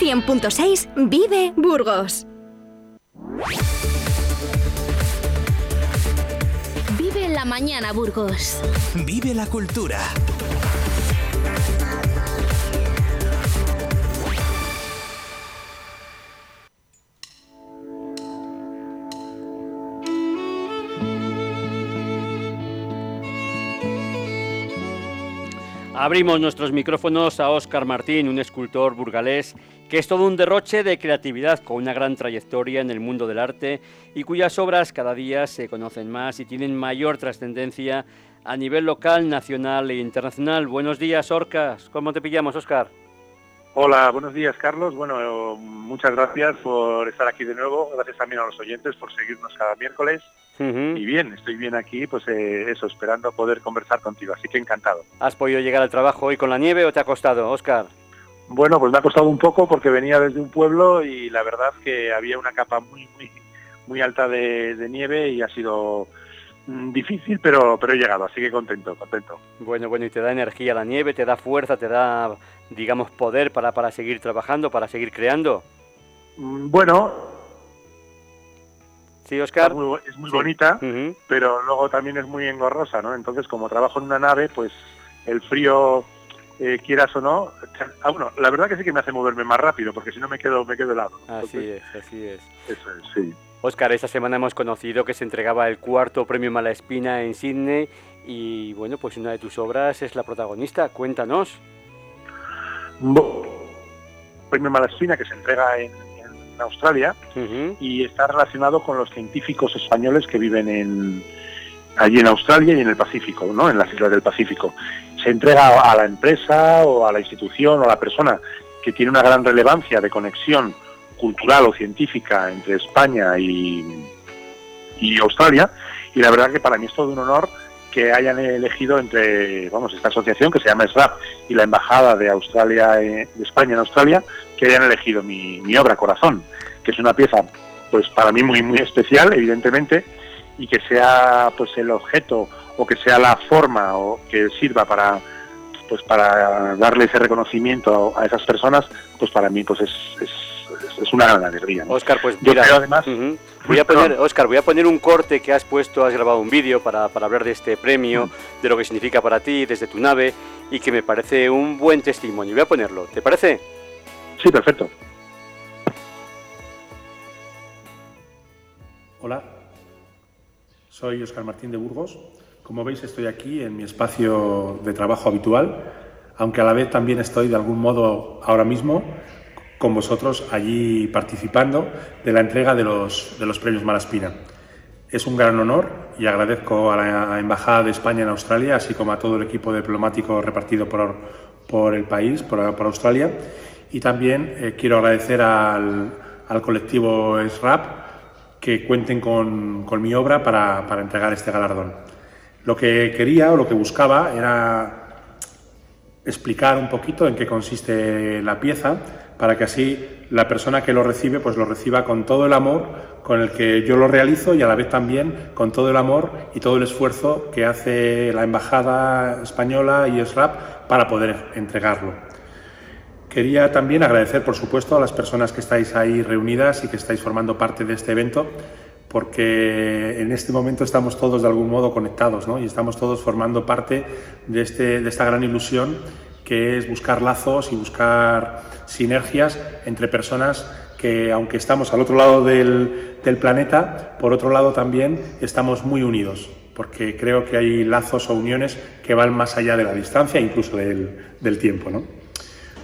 100.6 Vive Burgos. Vive la mañana Burgos. Vive la cultura. Abrimos nuestros micrófonos a Óscar Martín, un escultor burgalés que es todo un derroche de creatividad con una gran trayectoria en el mundo del arte y cuyas obras cada día se conocen más y tienen mayor trascendencia a nivel local, nacional e internacional. Buenos días, Orcas. ¿Cómo te pillamos, Óscar? Hola, buenos días, Carlos. Bueno, muchas gracias por estar aquí de nuevo. Gracias también a los oyentes por seguirnos cada miércoles. Y bien, estoy bien aquí, pues eh, eso, esperando poder conversar contigo, así que encantado. ¿Has podido llegar al trabajo hoy con la nieve o te ha costado, Oscar? Bueno, pues me ha costado un poco porque venía desde un pueblo y la verdad que había una capa muy, muy, muy alta de, nieve y ha sido mm, difícil, pero, pero he llegado, así que contento, contento. Bueno, bueno, y te da energía la nieve, te da fuerza, te da, digamos, poder para, para seguir trabajando, para seguir creando. Mm, bueno, Sí, Oscar. Es muy, bonita, pero luego también es muy engorrosa, ¿no? Entonces, como trabajo en una nave, pues el frío, eh, quieras o no, ah, bueno, la verdad que sí que me hace moverme más rápido, porque si no me quedo, me quedo helado. así es, así es. Eso es, sí. Oscar, esta semana hemos conocido que se entregaba el cuarto premio Malaspina en Sydney y bueno, pues una de tus obras es la protagonista. Cuéntanos. premio Malaspina que se entrega en Australia y está relacionado con los científicos españoles que viven en, allí en Australia y en el Pacífico, ¿no? en las islas del Pacífico. Se entrega a la empresa o a la institución o a la persona que tiene una gran relevancia de conexión cultural o científica entre España y, y Australia y la verdad que para mí es todo un honor que hayan elegido entre, vamos, esta asociación que se llama SRAP y la Embajada de Australia, de España en Australia, que hayan elegido mi, mi, obra Corazón, que es una pieza, pues para mí muy, muy especial, evidentemente, y que sea, pues el objeto o que sea la forma o que sirva para, pues para darle ese reconocimiento a, esas personas, pues para mí, pues es, es, es una gran alegría. Oscar, pues mira, además, Voy a poner, Oscar, voy a poner un corte que has puesto, has grabado un vídeo para, hablar de este premio, mm. de lo que significa para ti desde tu nave y que me parece un buen testimonio. Voy a ponerlo, ¿te parece? Sí, perfecto. Hola, soy Oscar Martín de Burgos. Como veis estoy aquí en mi espacio de trabajo habitual, aunque a la vez también estoy de algún modo ahora mismo con vosotros allí participando de la entrega de los, de los premios Malaspina. Es un gran honor y agradezco a la Embajada de España en Australia, así como a todo el equipo diplomático repartido por, por el país, por, por Australia. Y también eh, quiero agradecer al, al colectivo SRAP que cuenten con, con mi obra para, para entregar este galardón. Lo que quería o lo que buscaba era explicar un poquito en qué consiste la pieza, para que así la persona que lo recibe pues lo reciba con todo el amor con el que yo lo realizo y a la vez también con todo el amor y todo el esfuerzo que hace la embajada española y SRAP para poder entregarlo. Quería también agradecer, por supuesto, a las personas que estáis ahí reunidas y que estáis formando parte de este evento, porque en este momento estamos todos de algún modo conectados ¿no? y estamos todos formando parte de, este, de esta gran ilusión que es buscar lazos y buscar sinergias entre personas que, aunque estamos al otro lado del, planeta, por otro lado también estamos muy unidos, porque creo que hay lazos o uniones que van más allá de la distancia, incluso del, tiempo. ¿no?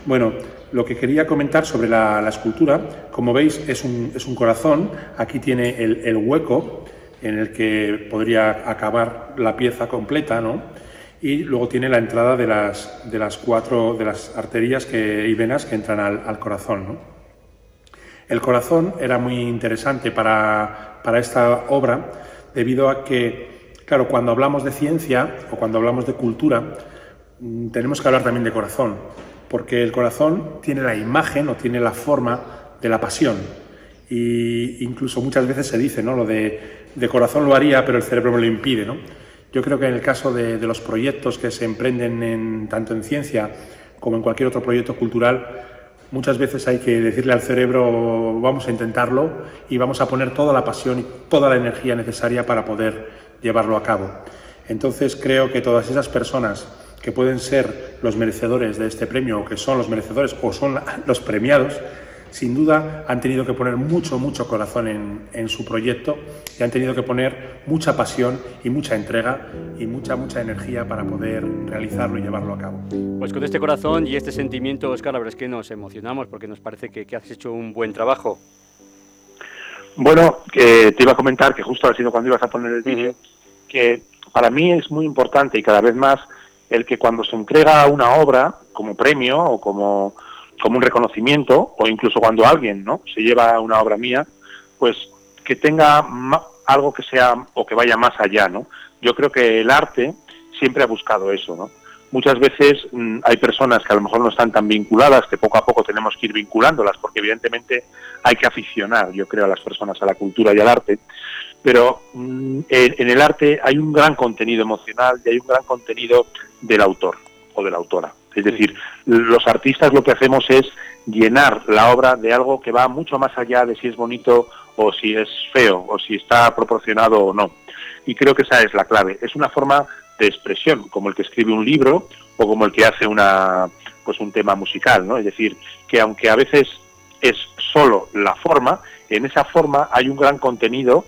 Bueno, lo que quería comentar sobre la, escultura, como veis, es un, es un corazón, aquí tiene el, el, hueco en el que podría acabar la pieza completa, ¿no? y luego tiene la entrada de las, de las cuatro de las arterias que, y venas que entran al, corazón. El corazón era muy interesante para, para, esta obra debido a que, claro, cuando hablamos de ciencia o cuando hablamos de cultura, mm, tenemos que hablar también de corazón, porque el corazón tiene la imagen o tiene la forma de la pasión. Y incluso muchas veces se dice, ¿no? Lo de, de corazón lo haría, pero el cerebro me lo impide, ¿no? Yo creo que en el caso de, los proyectos que se emprenden en, tanto en ciencia como en cualquier otro proyecto cultural, muchas veces hay que decirle al cerebro vamos a intentarlo y vamos a poner toda la pasión y toda la energía necesaria para poder llevarlo a cabo. Entonces creo que todas esas personas que pueden ser los merecedores de este premio o que son los merecedores o son los premiados, sin duda han tenido que poner mucho, mucho corazón en, su proyecto y han tenido que poner mucha pasión y mucha entrega y mucha, mucha energía para poder realizarlo y llevarlo a cabo. Pues con este corazón y este sentimiento, Oscar, la verdad es que nos emocionamos porque nos parece que, has hecho un buen trabajo. Bueno, te iba a comentar que justo ha sido cuando ibas a poner el vídeo, que para mí es muy importante y cada vez más el que cuando se entrega una obra como premio o como como un reconocimiento o incluso cuando alguien no se lleva una obra mía pues que tenga algo que sea o que vaya más allá no yo creo que el arte siempre ha buscado eso no muchas veces mm, hay personas que a lo mejor no están tan vinculadas que poco a poco tenemos que ir vinculándolas porque evidentemente hay que aficionar yo creo a las personas a la cultura y al arte pero mm, en el arte hay un gran contenido emocional y hay un gran contenido del autor o de la autora es decir, los artistas lo que hacemos es llenar la obra de algo que va mucho más allá de si es bonito o si es feo o si está proporcionado o no. Y creo que esa es la clave. Es una forma de expresión, como el que escribe un libro o como el que hace una pues un tema musical, ¿no? Es decir, que aunque a veces es solo la forma, en esa forma hay un gran contenido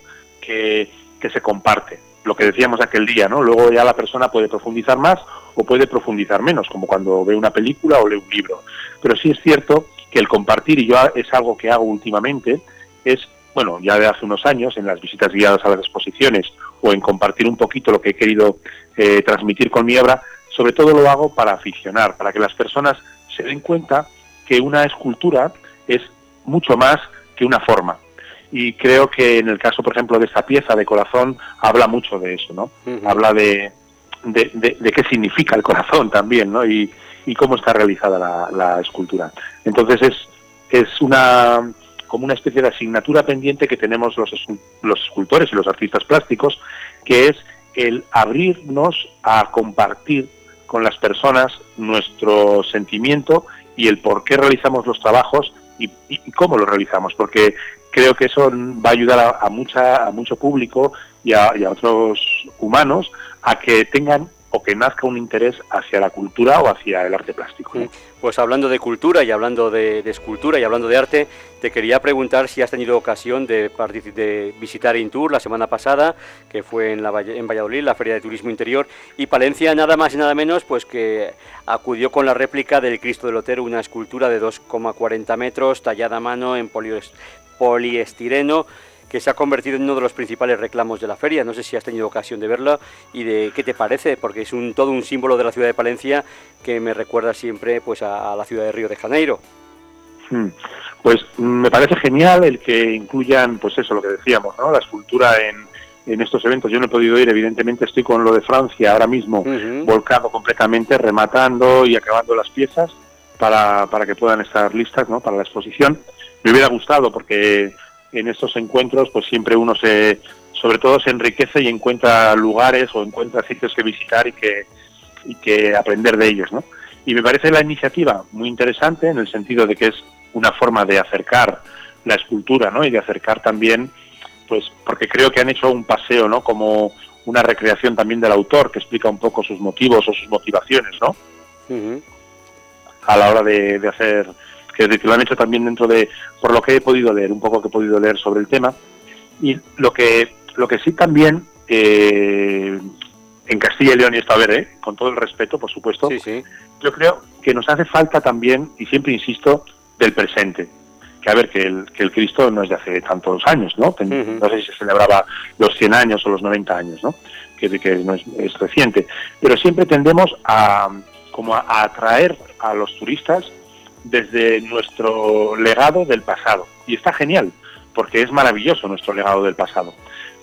que, se comparte lo que decíamos aquel día, ¿no? Luego ya la persona puede profundizar más o puede profundizar menos, como cuando ve una película o lee un libro. Pero sí es cierto que el compartir, y yo es algo que hago últimamente, es, bueno, ya de hace unos años, en las visitas guiadas a las exposiciones o en compartir un poquito lo que he querido eh, transmitir con mi obra, sobre todo lo hago para aficionar, para que las personas se den cuenta que una escultura es mucho más que una forma, y creo que en el caso, por ejemplo, de esta pieza de corazón, habla mucho de eso, ¿no? Habla de, de, qué significa el corazón también, ¿no? Y, y cómo está realizada la, escultura. Entonces es, es una como una especie de asignatura pendiente que tenemos los, los escultores y los artistas plásticos, que es el abrirnos a compartir con las personas nuestro sentimiento y el por qué realizamos los trabajos y, y, cómo lo realizamos, porque creo que eso va a ayudar a, mucha, a mucho público y a, otros humanos a que tengan o que nazca un interés hacia la cultura o hacia el arte plástico. Pues hablando de cultura y hablando de, escultura y hablando de arte, te quería preguntar si has tenido ocasión de, de visitar Intur la semana pasada, que fue en, en Valladolid, la Feria de Turismo Interior, y Palencia nada más y nada menos, pues que acudió con la réplica del Cristo del Otero, una escultura de 2,40 metros, tallada a mano en poliestireno, que se ha convertido en uno de los principales reclamos de la feria. No sé si has tenido ocasión de verla y de qué te parece, porque es un, todo un símbolo de la ciudad de Palencia que me recuerda siempre pues, a, la ciudad de Río de Janeiro. Hmm. Pues me parece genial el que incluyan, pues eso, lo que decíamos, ¿no? la escultura en, en estos eventos. Yo no he podido ir, evidentemente estoy con lo de Francia ahora mismo, volcado completamente, rematando y acabando las piezas para, para que puedan estar listas ¿no? para la exposición. Me hubiera gustado porque en estos encuentros pues siempre uno se sobre todo se enriquece y encuentra lugares o encuentra sitios que visitar y que y que aprender de ellos ¿no? y me parece la iniciativa muy interesante en el sentido de que es una forma de acercar la escultura ¿no? y de acercar también pues porque creo que han hecho un paseo no como una recreación también del autor que explica un poco sus motivos o sus motivaciones no a la hora de, de hacer que lo han hecho también dentro de, por lo que he podido leer, un poco que he podido leer sobre el tema. Y lo que, lo que sí también, eh, en Castilla y León, y esto a ver, eh, con todo el respeto, por supuesto, yo creo que nos hace falta también, y siempre insisto, del presente. Que a ver, que el, que el Cristo no es de hace tantos años, ¿no? No sé si se celebraba los 100 años o los 90 años, ¿no? Que, que no es, es reciente. Pero siempre tendemos a, como a atraer a los turistas desde nuestro legado del pasado. Y está genial, porque es maravilloso nuestro legado del pasado.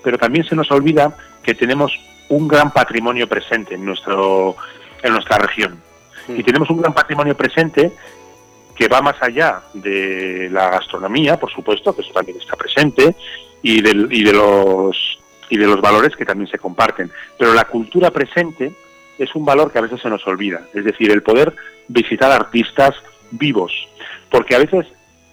Pero también se nos olvida que tenemos un gran patrimonio presente en, nuestro, en nuestra región. Y tenemos un gran patrimonio presente que va más allá de la gastronomía, por supuesto, que eso también está presente, y, y, de los, y de los valores que también se comparten. Pero la cultura presente es un valor que a veces se nos olvida. Es decir, el poder visitar artistas vivos. porque a veces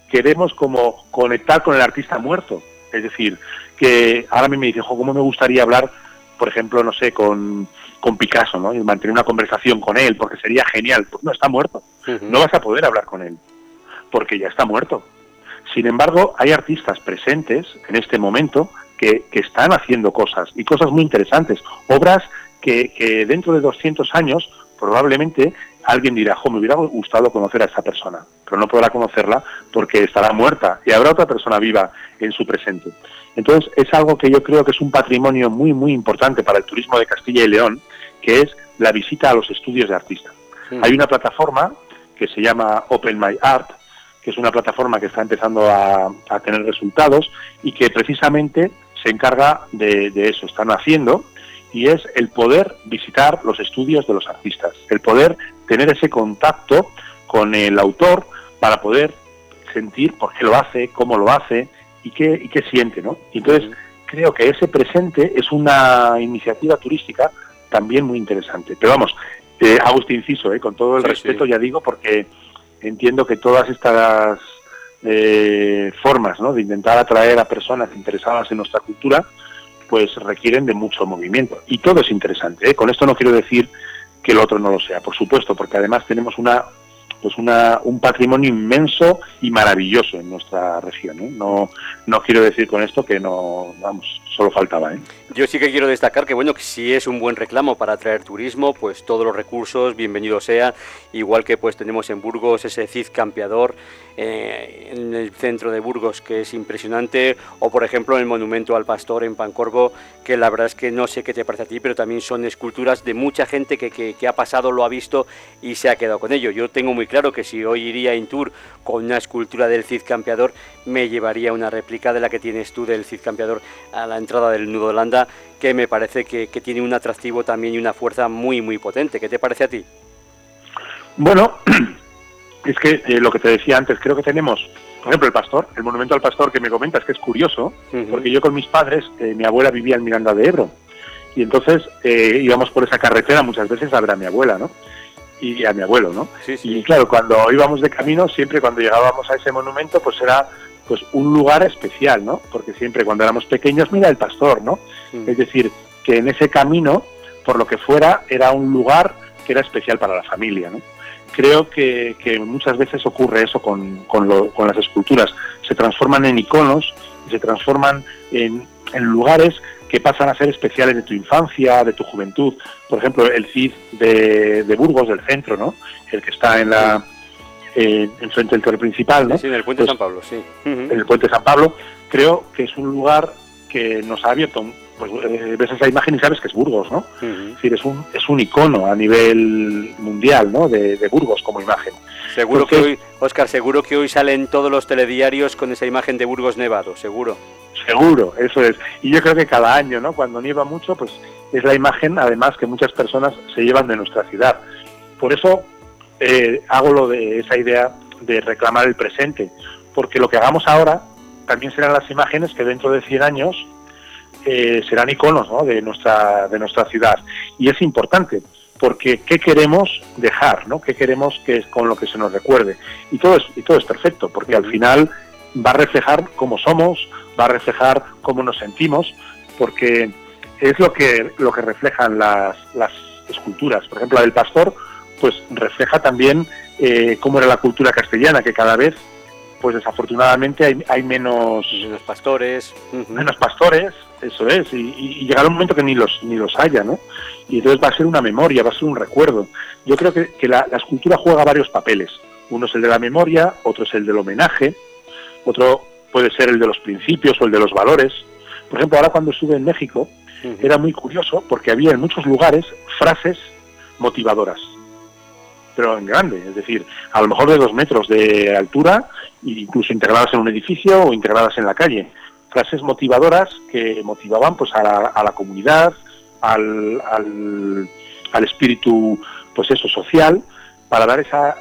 queremos como conectar con el artista muerto. Es decir, que ahora me dicen, ¿cómo me gustaría hablar, por ejemplo, no sé, con, con Picasso, ¿no? Y mantener una conversación con él, porque sería genial. Pues no, está muerto. No vas a poder hablar con él, porque ya está muerto. Sin embargo, hay artistas presentes en este momento que, que están haciendo cosas, y cosas muy interesantes. Obras que, que dentro de 200 años probablemente alguien dirá, jo, me hubiera gustado conocer a esa persona, pero no podrá conocerla porque estará muerta y habrá otra persona viva en su presente. Entonces, es algo que yo creo que es un patrimonio muy, muy importante para el turismo de Castilla y León, que es la visita a los estudios de artista. Hay una plataforma que se llama Open My Art, que es una plataforma que está empezando a, tener resultados y que precisamente se encarga de, de eso. Están haciendo y es el poder visitar los estudios de los artistas, el poder tener ese contacto con el autor para poder sentir por qué lo hace, cómo lo hace y qué, y qué siente, ¿no? Entonces creo que ese presente es una iniciativa turística también muy interesante. Pero vamos, eh, hago este inciso, ¿eh? con todo el respeto ya digo, porque entiendo que todas estas eh, formas ¿no? de intentar atraer a personas interesadas en nuestra cultura, pues requieren de mucho movimiento. Y todo es interesante. ¿eh? Con esto no quiero decir que el otro no lo sea, por supuesto, porque además tenemos una pues una, un patrimonio inmenso y maravilloso en nuestra región. ¿eh? No, no quiero decir con esto que no, vamos, solo faltaba. ¿eh? Yo sí que quiero destacar que, bueno, que si es un buen reclamo para atraer turismo, pues todos los recursos, bienvenidos sea, igual que pues tenemos en Burgos ese CID campeador eh, en el centro de Burgos, que es impresionante, o por ejemplo el monumento al pastor en Pancorvo, que la verdad es que no sé qué te parece a ti, pero también son esculturas de mucha gente que, que, que ha pasado, lo ha visto y se ha quedado con ello. Yo tengo muy claro que si hoy iría en tour con una escultura del Cid Campeador, me llevaría una réplica de la que tienes tú del Cid Campeador a la entrada del Nudo de Holanda, que me parece que, tiene un atractivo también y una fuerza muy, muy potente. ¿Qué te parece a ti? Bueno, es que eh, lo que te decía antes, creo que tenemos, por ejemplo, el pastor, el monumento al pastor que me comentas, que es curioso, porque yo con mis padres, eh, mi abuela vivía en Miranda de Ebro, y entonces eh, íbamos por esa carretera muchas veces a ver a mi abuela, ¿no? Y a mi abuelo, ¿no? Y claro, cuando íbamos de camino, siempre cuando llegábamos a ese monumento, pues era pues un lugar especial, ¿no? Porque siempre cuando éramos pequeños, mira el pastor, ¿no? Mm. Es decir, que en ese camino, por lo que fuera, era un lugar que era especial para la familia, ¿no? Creo que, muchas veces ocurre eso con, con, las esculturas. Se transforman en iconos, se transforman en, en lugares que pasan a ser especiales de tu infancia, de tu juventud. Por ejemplo, el CID de, Burgos, del centro, ¿no? El que está en la eh, frente del torre principal, ¿no? Sí, en el Puente pues, San Pablo, sí. En el Puente San Pablo. Creo que es un lugar que nos ha abierto, pues eh, ves esa imagen y sabes que es Burgos, ¿no? Es decir, es un, es un icono a nivel mundial, ¿no? De, Burgos como imagen. Seguro que hoy, Oscar, seguro que hoy salen todos los telediarios con esa imagen de Burgos nevado, seguro. Seguro, eso es. Y yo creo que cada año, ¿no? Cuando nieva mucho, pues es la imagen, además, que muchas personas se llevan de nuestra ciudad. Por eso eh, hago lo de esa idea de reclamar el presente, porque lo que hagamos ahora también serán las imágenes que dentro de 100 años eh, serán iconos ¿no? de, nuestra, de nuestra ciudad. Y es importante, porque ¿qué queremos dejar? ¿no? ¿Qué queremos que con lo que se nos recuerde? Y todo es, y todo es perfecto, porque al final va a reflejar cómo somos, va a reflejar cómo nos sentimos, porque es lo que, lo que reflejan las, las esculturas. Por ejemplo, la del pastor, pues refleja también eh, cómo era la cultura castellana, que cada vez, pues desafortunadamente hay, hay menos... Menos pastores. Menos pastores, eso es, y, y, llegará un momento que ni los, ni los haya, ¿no? Y entonces va a ser una memoria, va a ser un recuerdo. Yo creo que, que la, la escultura juega varios papeles. Uno es el de la memoria, otro es el del homenaje, otro puede ser el de los principios o el de los valores. Por ejemplo, ahora cuando estuve en México, era muy curioso porque había en muchos lugares frases motivadoras, pero en grande, es decir, a lo mejor de dos metros de altura, incluso integradas en un edificio o integradas en la calle. Frases motivadoras que motivaban pues a la, comunidad, al, al, al espíritu pues eso social, para dar esa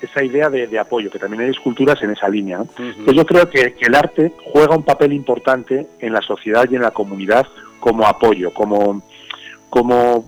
esa idea de, apoyo, que también hay esculturas en esa línea. Pues yo creo que, el arte juega un papel importante en la sociedad y en la comunidad como apoyo, como, como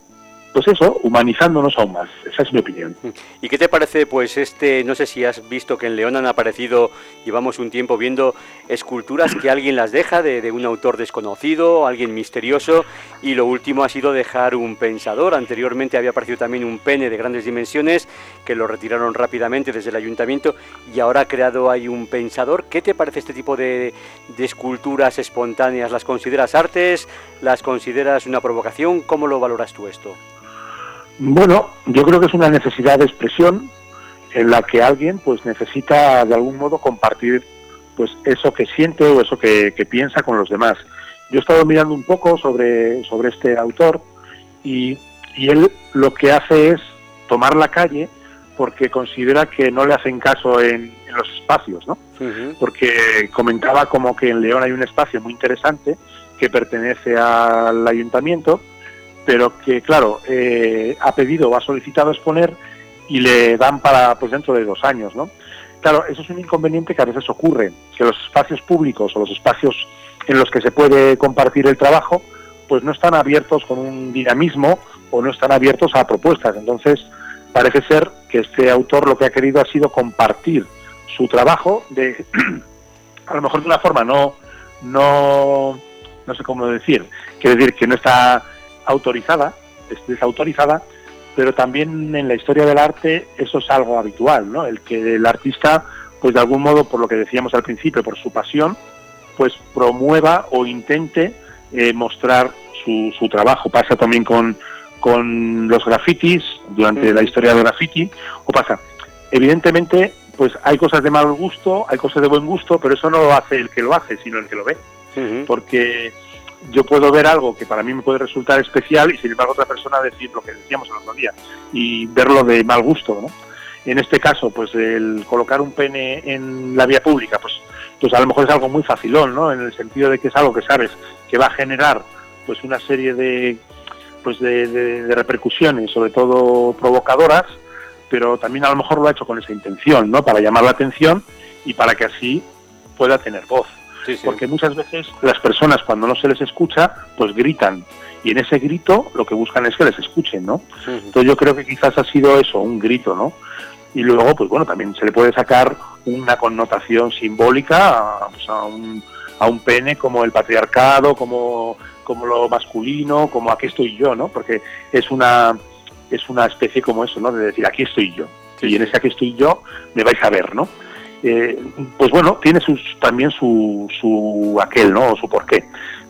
pues eso, humanizándonos aún más. Esa es mi opinión. ¿Y qué te parece, pues, este, no sé si has visto que en León han aparecido, llevamos un tiempo viendo esculturas que alguien las deja de, un autor desconocido, alguien misterioso, y lo último ha sido dejar un pensador. Anteriormente había aparecido también un pene de grandes dimensiones que lo retiraron rápidamente desde el ayuntamiento y ahora ha creado ahí un pensador. ¿Qué te parece este tipo de, de esculturas espontáneas? ¿Las consideras artes? ¿Las consideras una provocación? ¿Cómo lo valoras tú esto? Bueno, yo creo que es una necesidad de expresión en la que alguien pues necesita de algún modo compartir pues eso que siente o eso que, piensa con los demás. Yo he estado mirando un poco sobre, sobre este autor y, él lo que hace es tomar la calle porque considera que no le hacen caso en, los espacios, ¿no? Porque comentaba como que en León hay un espacio muy interesante que pertenece al ayuntamiento pero que, claro, eh, ha pedido o ha solicitado exponer y le dan para pues dentro de dos años, ¿no? Claro, eso es un inconveniente que a veces ocurre, que los espacios públicos o los espacios en los que se puede compartir el trabajo, pues no están abiertos con un dinamismo o no están abiertos a propuestas. Entonces, parece ser que este autor lo que ha querido ha sido compartir su trabajo de, a lo mejor de una forma no, no, no sé cómo decir, quiere decir que no está autorizada, es desautorizada, pero también en la historia del arte eso es algo habitual, ¿no? El que el artista, pues de algún modo, por lo que decíamos al principio, por su pasión, pues promueva o intente eh, mostrar su, su, trabajo. Pasa también con, con los grafitis, durante la historia del graffiti, o pasa. Evidentemente, pues hay cosas de mal gusto, hay cosas de buen gusto, pero eso no lo hace el que lo hace, sino el que lo ve. Porque yo puedo ver algo que para mí me puede resultar especial y sin embargo otra persona decir lo que decíamos el otro día y verlo de mal gusto, ¿no? En este caso, pues el colocar un pene en la vía pública, pues, pues a lo mejor es algo muy facilón, ¿no? En el sentido de que es algo que sabes que va a generar pues una serie de pues de, repercusiones, sobre todo provocadoras, pero también a lo mejor lo ha hecho con esa intención, ¿no? Para llamar la atención y para que así pueda tener voz porque muchas veces las personas cuando no se les escucha, pues gritan. Y en ese grito lo que buscan es que les escuchen, ¿no? Entonces yo creo que quizás ha sido eso, un grito, ¿no? Y luego, pues bueno, también se le puede sacar una connotación simbólica a, pues, un, a un pene como el patriarcado, como, como lo masculino, como aquí estoy yo, ¿no? Porque es una, es una especie como eso, ¿no? De decir, aquí estoy yo. y en ese aquí estoy yo me vais a ver, ¿no? Eh, pues bueno, tiene sus, también su, su aquel, ¿no? O su porqué.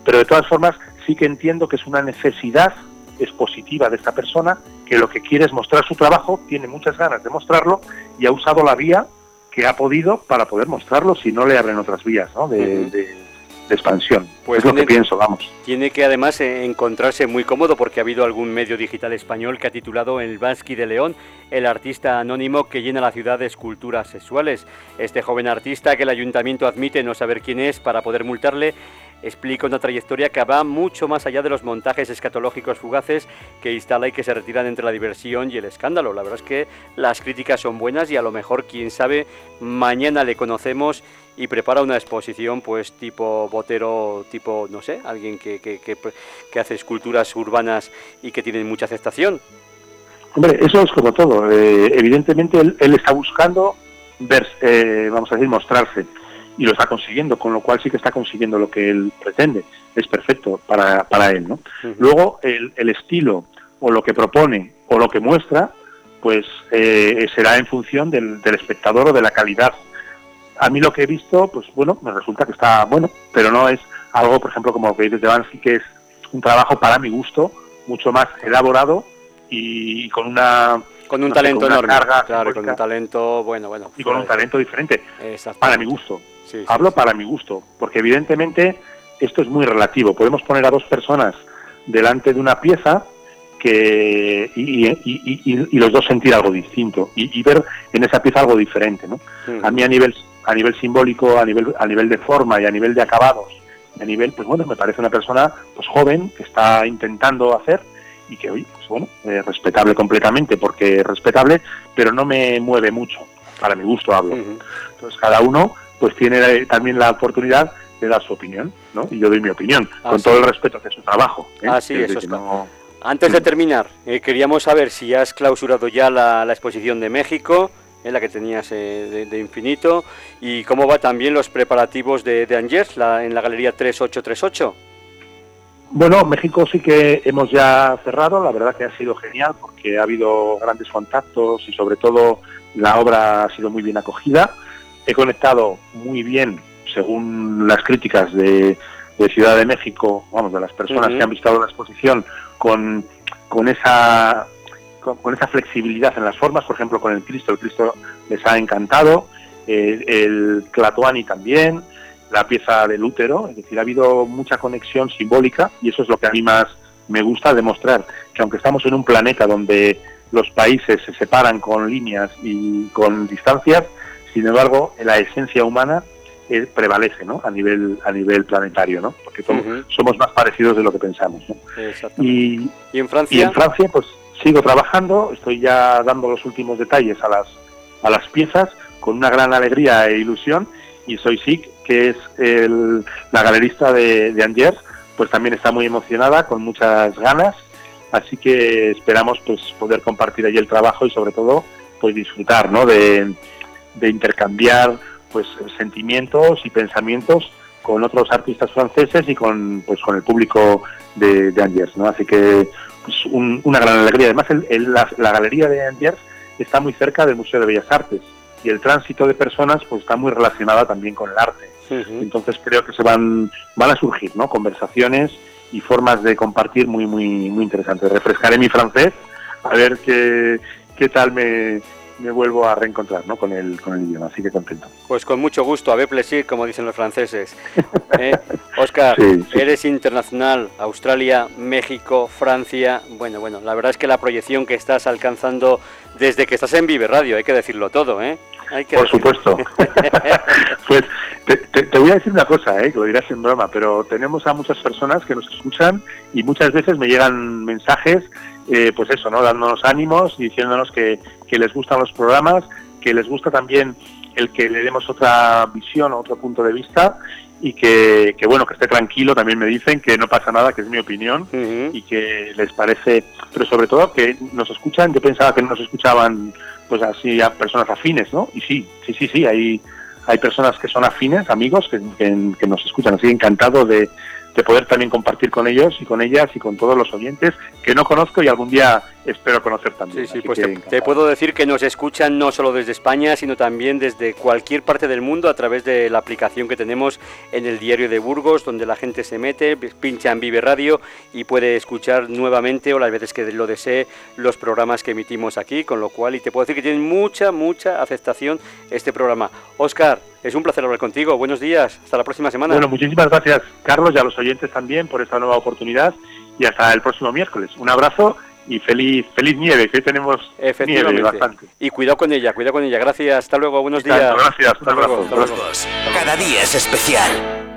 Pero de todas formas, sí que entiendo que es una necesidad expositiva de esta persona que lo que quiere es mostrar su trabajo, tiene muchas ganas de mostrarlo y ha usado la vía que ha podido para poder mostrarlo si no le abren otras vías ¿no? de, de expansión. Pues es lo que pienso, vamos. Tiene que además eh, encontrarse muy cómodo porque ha habido algún medio digital español que ha titulado El Bansky de León, el artista anónimo que llena la ciudad de esculturas sexuales. Este joven artista que el ayuntamiento admite no saber quién es para poder multarle explica una trayectoria que va mucho más allá de los montajes escatológicos fugaces que instala y que se retiran entre la diversión y el escándalo. La verdad es que las críticas son buenas y a lo mejor, quién sabe, mañana le conocemos y prepara una exposición pues tipo botero, tipo, no sé, alguien que, que, que, hace esculturas urbanas y que tienen mucha aceptación. Hombre, eso es como todo. Eh, evidentemente él, está buscando ver, eh, vamos a decir, mostrarse y lo está consiguiendo, con lo cual sí que está consiguiendo lo que él pretende. Es perfecto para, para él, ¿no? Luego, el, el, estilo o lo que propone o lo que muestra, pues eh, será en función del, del espectador o de la calidad a mí lo que he visto, pues bueno, me resulta que está bueno, pero no es algo, por ejemplo, como lo que dices de Bansky, que es un trabajo para mi gusto mucho más elaborado y con una con un talento enorme, claro, con un talento bueno, bueno, y con un talento diferente para mi gusto. Hablo para mi gusto, porque evidentemente esto es muy relativo. Podemos poner a dos personas delante de una pieza que y, los dos sentir algo distinto y, ver en esa pieza algo diferente, ¿no? A mí a nivel a nivel simbólico, a nivel, a nivel de forma y a nivel de acabados, a nivel, pues bueno, me parece una persona pues joven que está intentando hacer y que hoy, pues bueno, respetable completamente, porque es respetable, pero no me mueve mucho, para mi gusto hablo. Entonces cada uno pues tiene también la oportunidad de dar su opinión, ¿no? Y yo doy mi opinión, con todo el respeto hacia su trabajo. ¿eh? Ah, sí, eso es, Antes de terminar, eh, queríamos saber si has clausurado ya la, exposición de México, en la que tenías eh, de, infinito, y cómo va también los preparativos de, de Angers en la Galería 3838. Bueno, México sí que hemos ya cerrado, la verdad que ha sido genial porque ha habido grandes contactos y sobre todo la obra ha sido muy bien acogida. He conectado muy bien, según las críticas de, Ciudad de México, vamos, de las personas que han visto la exposición, con, con esa con, esa flexibilidad en las formas, por ejemplo, con el Cristo, el Cristo les ha encantado, eh, el Clatoani también, la pieza del útero, es decir, ha habido mucha conexión simbólica y eso es lo que a mí más me gusta demostrar, que aunque estamos en un planeta donde los países se separan con líneas y con distancias, sin embargo, la esencia humana eh, prevalece ¿no? a nivel a nivel planetario, ¿no? porque somos más parecidos de lo que pensamos. ¿no? Y, ¿Y, en Francia? Y en Francia, pues sigo trabajando, estoy ya dando los últimos detalles a las, a las piezas con una gran alegría e ilusión y soy SIC que es la galerista de, de Angers, pues también está muy emocionada, con muchas ganas, así que esperamos pues poder compartir allí el trabajo y sobre todo pues disfrutar ¿no? de, intercambiar pues sentimientos y pensamientos con otros artistas franceses y con pues con el público de, Angers, ¿no? Así que pues, una gran alegría. Además, la, la, galería de Angers está muy cerca del Museo de Bellas Artes y el tránsito de personas pues está muy relacionada también con el arte. Entonces creo que se van, van a surgir ¿no? conversaciones y formas de compartir muy, muy, muy interesantes. Refrescaré mi francés a ver qué, qué tal me, me vuelvo a reencontrar ¿no? con, el, con el idioma, así que contento. Pues con mucho gusto, a ver plaisir, como dicen los franceses. Oscar, ¿Eh? eres internacional, Australia, México, Francia. Bueno, bueno, la verdad es que la proyección que estás alcanzando desde que estás en Vive Radio, hay que decirlo todo, ¿eh? Por supuesto. pues te, voy a decir una cosa, ¿eh? que lo dirás en broma, pero tenemos a muchas personas que nos escuchan y muchas veces me llegan mensajes, eh, pues eso, ¿no? Dándonos ánimos y diciéndonos que, les gustan los programas, que les gusta también el que le demos otra visión, otro punto de vista y que, bueno, que esté tranquilo, también me dicen que no pasa nada, que es mi opinión y que les parece, pero sobre todo que nos escuchan, yo pensaba que no nos escuchaban pues así a personas afines, ¿no? Y sí, sí, sí, sí, hay, hay personas que son afines, amigos, que, que nos escuchan, así encantado de, de poder también compartir con ellos y con ellas y con todos los oyentes que no conozco y algún día espero conocer también. Sí, sí, pues te, puedo decir que nos escuchan no solo desde España, sino también desde cualquier parte del mundo a través de la aplicación que tenemos en el diario de Burgos, donde la gente se mete, pincha en Vive Radio y puede escuchar nuevamente o las veces que lo desee los programas que emitimos aquí, con lo cual, y te puedo decir que tienen mucha, mucha aceptación este programa. Oscar, es un placer hablar contigo. Buenos días. Hasta la próxima semana. Bueno, muchísimas gracias, Carlos, y a los oyentes también por esta nueva oportunidad. Y hasta el próximo miércoles. Un abrazo y feliz feliz nieve, que hoy tenemos nieve bastante. Y cuidado con ella, cuidado con ella. Gracias, hasta luego, buenos días. Gracias, hasta, luego. Cada día es especial.